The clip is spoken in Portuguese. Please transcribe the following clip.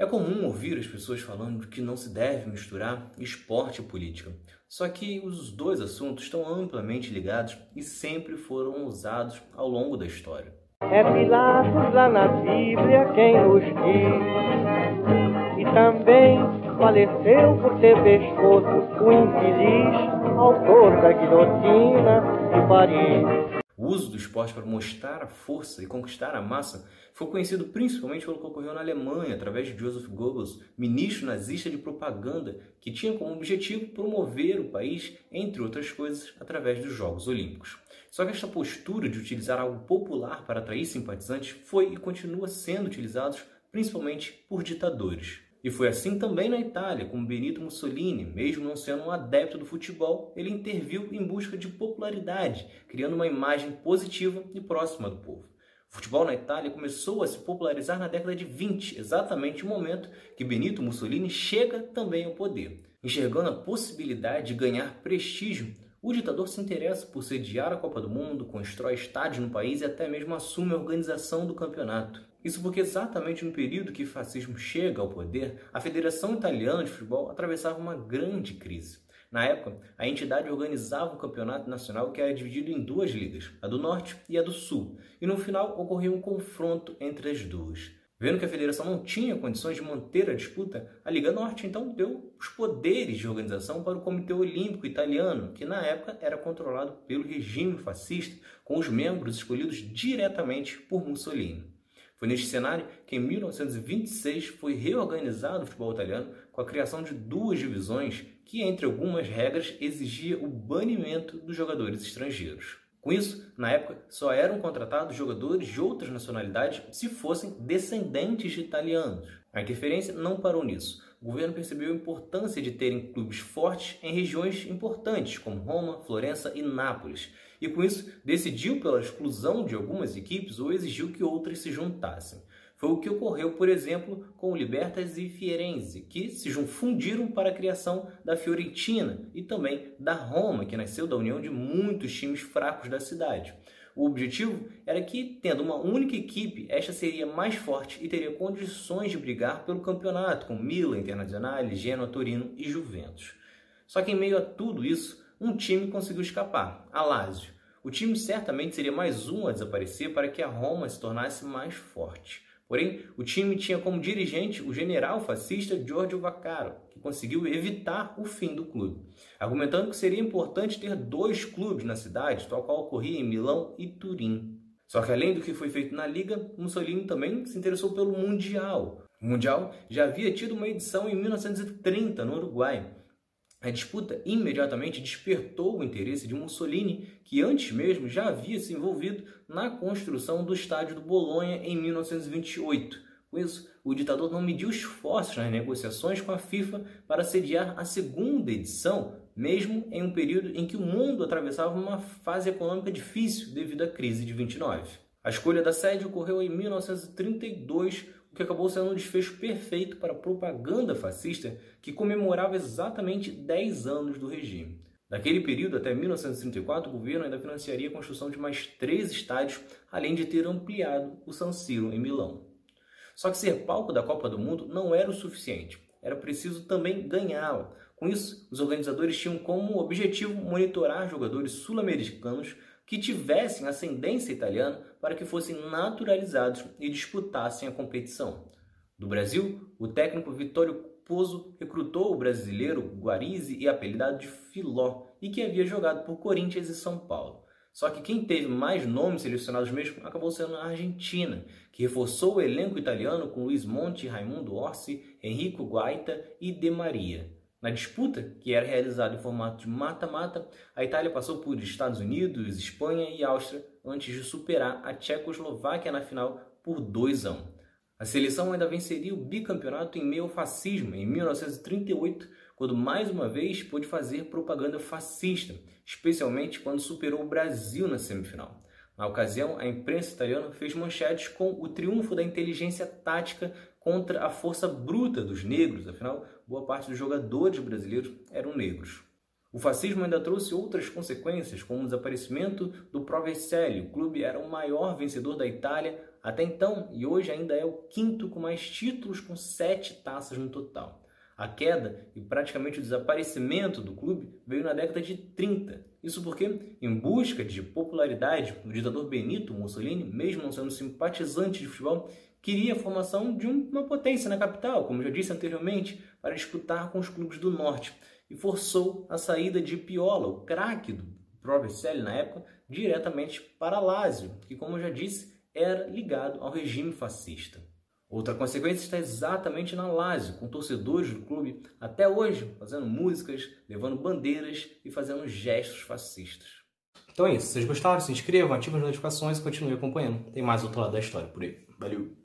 É comum ouvir as pessoas falando que não se deve misturar esporte e política. Só que os dois assuntos estão amplamente ligados e sempre foram usados ao longo da história. É Pilatos lá na Bíblia quem nos diz, e também faleceu por ter pescoço o infeliz autor da guilhotina de Paris. O uso do esporte para mostrar a força e conquistar a massa foi conhecido principalmente pelo que ocorreu na Alemanha, através de Joseph Goebbels, ministro nazista de propaganda, que tinha como objetivo promover o país, entre outras coisas, através dos Jogos Olímpicos. Só que esta postura de utilizar algo popular para atrair simpatizantes foi e continua sendo utilizado principalmente por ditadores. E foi assim também na Itália, com Benito Mussolini, mesmo não sendo um adepto do futebol, ele interviu em busca de popularidade, criando uma imagem positiva e próxima do povo. O futebol na Itália começou a se popularizar na década de 20, exatamente o momento que Benito Mussolini chega também ao poder. Enxergando a possibilidade de ganhar prestígio, o ditador se interessa por sediar a Copa do Mundo, constrói estádios no país e até mesmo assume a organização do campeonato. Isso porque exatamente no período que o fascismo chega ao poder, a Federação Italiana de Futebol atravessava uma grande crise. Na época, a entidade organizava um campeonato nacional que era dividido em duas ligas, a do Norte e a do Sul, e no final ocorreu um confronto entre as duas. Vendo que a federação não tinha condições de manter a disputa, a Liga Norte então deu os poderes de organização para o Comitê Olímpico Italiano, que na época era controlado pelo regime fascista, com os membros escolhidos diretamente por Mussolini. Foi neste cenário que em 1926 foi reorganizado o futebol italiano com a criação de duas divisões que, entre algumas regras, exigia o banimento dos jogadores estrangeiros. Com isso, na época, só eram contratados jogadores de outras nacionalidades se fossem descendentes de italianos. A interferência não parou nisso. O governo percebeu a importância de terem clubes fortes em regiões importantes, como Roma, Florença e Nápoles, e com isso decidiu pela exclusão de algumas equipes ou exigiu que outras se juntassem. Foi o que ocorreu, por exemplo, com o Libertas e Fierense, que se fundiram para a criação da Fiorentina e também da Roma, que nasceu da união de muitos times fracos da cidade. O objetivo era que, tendo uma única equipe, esta seria mais forte e teria condições de brigar pelo campeonato, com Milan, Internazionale, Genoa, Torino e Juventus. Só que em meio a tudo isso, um time conseguiu escapar, a Lazio. O time certamente seria mais um a desaparecer para que a Roma se tornasse mais forte. Porém, o time tinha como dirigente o general fascista Giorgio Vaccaro, que conseguiu evitar o fim do clube, argumentando que seria importante ter dois clubes na cidade, tal qual ocorria em Milão e Turim. Só que além do que foi feito na liga, Mussolini também se interessou pelo Mundial. O Mundial já havia tido uma edição em 1930 no Uruguai, a disputa imediatamente despertou o interesse de Mussolini, que antes mesmo já havia se envolvido na construção do estádio do Bolonha em 1928. Com isso, o ditador não mediu esforços nas negociações com a FIFA para sediar a segunda edição, mesmo em um período em que o mundo atravessava uma fase econômica difícil devido à crise de 29. A escolha da sede ocorreu em 1932 o que acabou sendo um desfecho perfeito para a propaganda fascista que comemorava exatamente 10 anos do regime. Daquele período até 1934, o governo ainda financiaria a construção de mais três estádios, além de ter ampliado o San Siro em Milão. Só que ser palco da Copa do Mundo não era o suficiente, era preciso também ganhá-la. Com isso, os organizadores tinham como objetivo monitorar jogadores sul-americanos que tivessem ascendência italiana para que fossem naturalizados e disputassem a competição. Do Brasil, o técnico Vitório Pozzo recrutou o brasileiro Guarizi e apelidado de Filó, e que havia jogado por Corinthians e São Paulo. Só que quem teve mais nomes selecionados mesmo acabou sendo a Argentina, que reforçou o elenco italiano com Luiz Monte, Raimundo Orsi, Enrico Guaita e De Maria. Na disputa, que era realizada em formato de mata-mata, a Itália passou por Estados Unidos, Espanha e Áustria antes de superar a Tchecoslováquia na final por 2 a 1. A seleção ainda venceria o bicampeonato em meio ao fascismo em 1938, quando mais uma vez pôde fazer propaganda fascista, especialmente quando superou o Brasil na semifinal. Na ocasião, a imprensa italiana fez manchetes com o triunfo da inteligência tática contra a força bruta dos negros, afinal, boa parte dos jogadores brasileiros eram negros. O fascismo ainda trouxe outras consequências, como o desaparecimento do Pro Vercelli. O clube era o maior vencedor da Itália até então e hoje ainda é o quinto com mais títulos, com sete taças no total. A queda e praticamente o desaparecimento do clube veio na década de 30. Isso porque, em busca de popularidade, o ditador Benito Mussolini, mesmo não sendo simpatizante de futebol, queria a formação de uma potência na capital, como já disse anteriormente, para disputar com os clubes do norte, e forçou a saída de Piola, o craque do Provercelli na época, diretamente para Lázio, que, como já disse, era ligado ao regime fascista. Outra consequência está exatamente na Lazio, com torcedores do clube até hoje fazendo músicas, levando bandeiras e fazendo gestos fascistas. Então é isso. Se vocês gostaram, se inscrevam, ativem as notificações e continuem acompanhando. Tem mais outro lado da história por aí. Valeu!